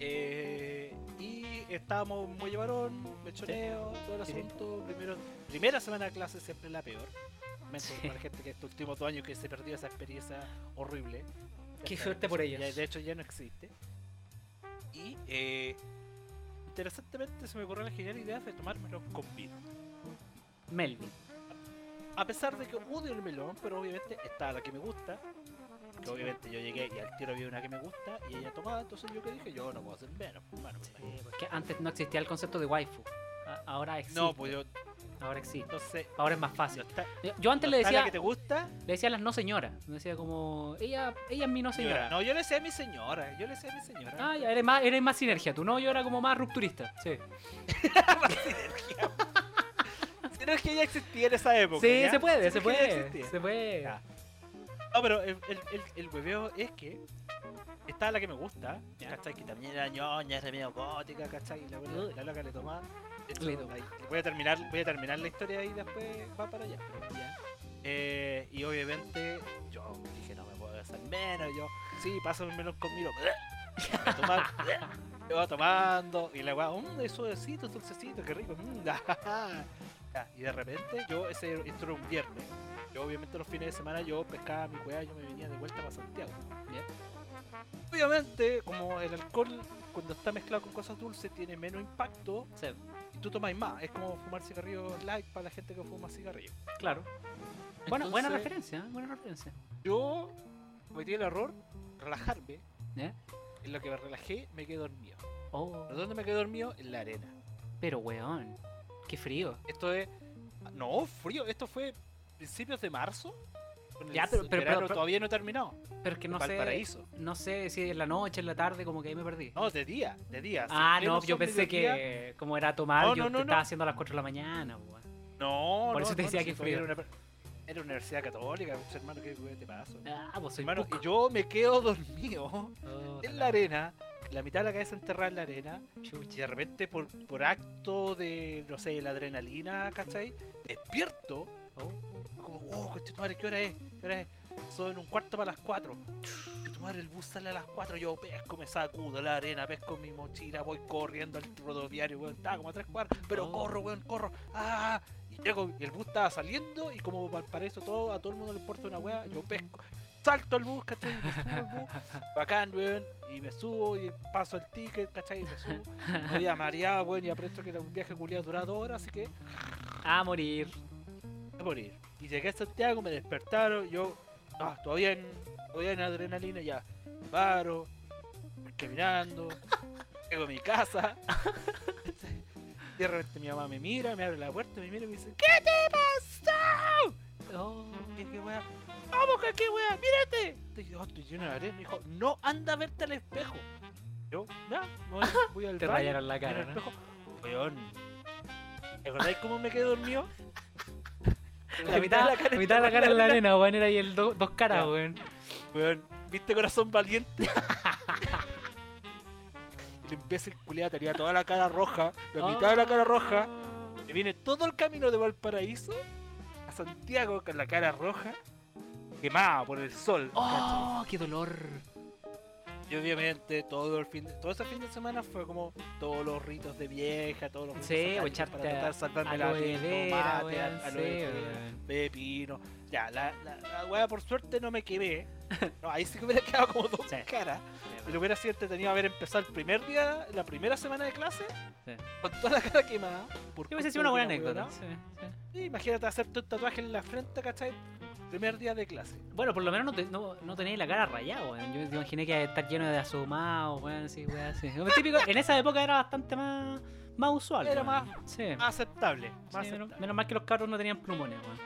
eh, y estábamos muy llevarón, mechoneo, todo el asunto. Primero, primera semana de clase siempre la peor. Sí. Para la gente que estos últimos dos años que se perdió esa experiencia horrible. Qué suerte por ya- ellos. de hecho ya no existe. Y eh, interesantemente se me ocurrió la genial idea de tomármelo con vino. Melvin. A pesar de que odio el melón, pero obviamente está la que me gusta. Obviamente yo llegué y al tiro había una que me gusta y ella tomaba, entonces yo que dije, yo no puedo hacer menos. Bueno, pues, porque antes no existía el concepto de waifu. Ahora existe. no, pues yo Ahora existe. no sé. Ahora es más No fácil. está, Yo- Yo antes no le está la decía, que te gusta? le decía a las no señoras. Me decía como, ella, ella es mi no señora. No, yo le decía a mi señora, yo le decía a mi señora. Ah, ya, eres más, eres más sinergia. Tú no, yo era como más rupturista. Sí, Si no es que ya existía en esa época. sí ¿ya? se puede, se puede. Se puede. No, pero el, el, el, el hueveo es que está la que me gusta, Ya. ¿cachai? Que también era ñoña, era medio gótica, ¿cachai? Y la, Uy. la loca le tomaba. Voy, a terminar, voy a terminar la historia y después va para allá. ya. Eh, y obviamente yo dije, no me puedo hacer menos. Yo, sí, pásame melón conmigo. Tomar, yo va tomando. Y la weá, mmm, es suavecito, es dulcecito, qué rico. mm, ya, y de repente, yo, ese, esto era un viernes. Yo, obviamente, los fines de semana yo pescaba mi weá, yo me venía de vuelta para Santiago. Obviamente, como el alcohol, cuando está mezclado con cosas dulces, tiene menos impacto Sí, y tú tomas más. Es como fumar cigarrillos light para la gente que fuma cigarrillos. claro. Bueno, buena referencia, ¿eh? buena referencia. Yo cometí el error, relajarme. ¿Eh? En lo que me relajé, me quedé dormido. Oh, ¿Pero ¿Dónde me quedé dormido? En la arena. pero weón, qué frío. Esto es. No, frío. Esto fue principios de marzo. Ya, pero- todavía no he terminado. Pero es que no sé, no sé si en la noche, en la tarde, como que ahí me perdí. No, de día, de día. Ah, no, yo pensé que como era tomar, No, yo no, no, te estaba haciendo a las 4 de la mañana, weón. No, Por eso te decía que frío. Era una, era una universidad católica, hermano, ¿qué te pasó? Ah, pues soy Hermano, y yo me quedo dormido Oh, en la arena, la mitad de la cabeza enterrada en la arena, y de repente por, por acto de, no sé, la adrenalina, ¿cachai? Despierto, Oh, oh, tu madre, ¿qué hora es? ¿Qué hora es? Son un cuarto para las cuatro. Tu madre, el bus sale a las cuatro, yo pesco, me sacudo la arena, pesco mi mochila, voy corriendo al rodoviario, weón, estaba como a tres cuadras, pero Oh. corro, weón, corro, ah, y llego, y el bus estaba saliendo, y como para eso todo, a todo el mundo le importa una weá, yo pesco, salto al bus, ¿cachai? Me subo al bus, bacán, weón, y me subo y paso el ticket, ¿cachai? Y me subo, había mareado, weón, y apresto que era un viaje culiado duraba dos horas, así que A morir. a morir. Y llegué a Santiago, me despertaron, yo ah, todavía, en, todavía en adrenalina, ya paro, caminando, llego a mi casa. y de repente mi mamá me mira, me abre la puerta, me mira y me dice, ¿qué te pasó? Oh, Y dije, weá, ¿cómo que qué weá? ¡Mírate! Y yo, "Oh, estoy lleno de arena. Me dijo, no anda a verte al espejo. Yo, ya, voy, voy al Te rayaron la cara, ¿no? espejo. Weón. ¿Te acordáis cómo me quedé dormido? La mitad, la mitad de la cara en la arena, weón, era ahí el do- dos caras, weón. Weón, ¿viste corazón valiente? el imbécil culiado tenía toda la cara roja, la mitad de la cara roja, y viene todo el camino de Valparaíso a Santiago con la cara roja, quemada por el sol. ¡Oh, qué dolor! Y obviamente todo el fin de, todo ese fin de semana fue como todos los ritos de vieja, todos los ritos Sí, o echarte para tratar de salvarme la vera, tomate, aloe sí, vera, pepino. Ya, la, la, la weá por suerte no me quemé. No, ahí sí que hubiera quedado como dos Sí. caras. Pero hubiera sido entretenido haber empezado el primer día, la primera semana de clase, con toda la cara quemada. Yo hubiese sido una buena anécdota. imagínate hacerte un tatuaje en la frente, ¿cachai? Primer día de clase. Bueno, por lo menos no, te, no, no tenéis la cara rayada, weón. Yo te imaginé que estar lleno de asumados, weón, así, weón, así. Típico, en esa época era bastante más, más usual. Era weón. más- Sí. Más aceptable. Más menos, aceptable. menos mal que los cabros no tenían plumones, weón.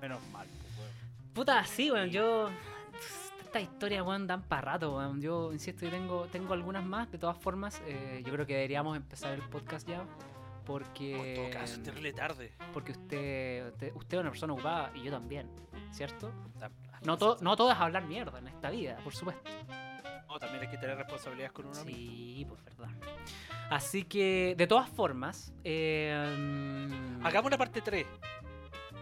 Menos mal, pues, weón. Puta, sí, weón, yo. Estas historias, weón, dan para rato, weón. Yo insisto, y tengo, tengo algunas más. De todas formas, eh, yo creo que deberíamos empezar el podcast ya. Porque. En todo caso, es terrible tarde. Porque usted, usted, usted es una persona ocupada y yo también, ¿cierto? No, to- no todo es hablar mierda en esta vida, por supuesto. No, también hay que tener responsabilidades con uno mismo. Sí, pues verdad. Así que, de todas formas. Eh, Hagamos una parte 3.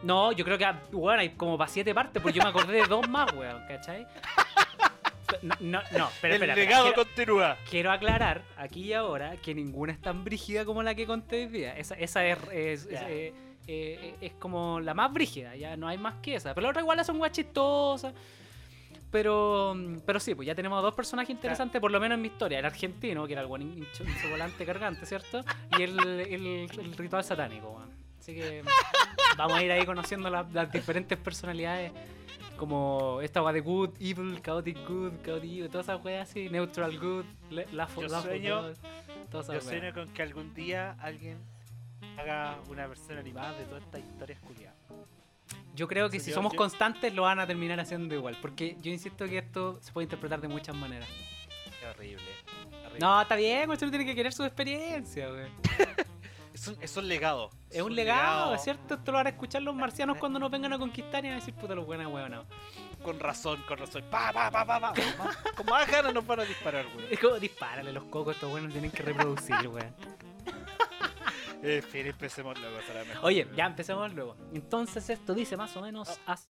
No, yo creo que, weón, hay como para siete partes, porque yo me acordé de dos más, weón, ¿cachai? No, no, no, pero El espera, espera, legado quiero, continúa. quiero aclarar aquí y ahora que ninguna es tan brígida como la que conté hoy día. Esa, esa es, es, es, eh, eh, es como la más brígida, ya no hay más que esa. Pero las otras igual son guas chistosas. Pero, pero sí, pues ya tenemos dos personajes interesantes, por lo menos en mi historia. El argentino, que era el buen hincho- hincho volante cargante, ¿cierto? Y el, el- el ritual satánico. Así que vamos a ir ahí conociendo la- las diferentes personalidades. Como esta weá de good, evil, chaotic good, chaotic evil, todas esas weas así, neutral good, le- laugh Yo laugh sueño- good, todas Yo weas. sueño con que algún día alguien haga una versión animada de todas estas historias culiadas. Yo creo que si yo- somos yo- constantes lo van a terminar haciendo igual. Porque yo insisto que esto se puede interpretar de muchas maneras. Qué horrible. horrible. No, está bien, uno tiene que querer su experiencia, güey. Es un, es un legado. Es un legado, ¿es cierto? Esto lo van a escuchar los marcianos cuando nos vengan a conquistar y van a decir, puta, los buenos huevonados. Con razón, con razón. Pa, pa, pa, pa, pa. Con más, ganas nos van a disparar, güey. Es como, dispárale los cocos, estos buenos tienen que reproducir, güey. Eh, fin, empecemos luego. Oye, ya empecemos luego. Entonces esto dice más o menos así.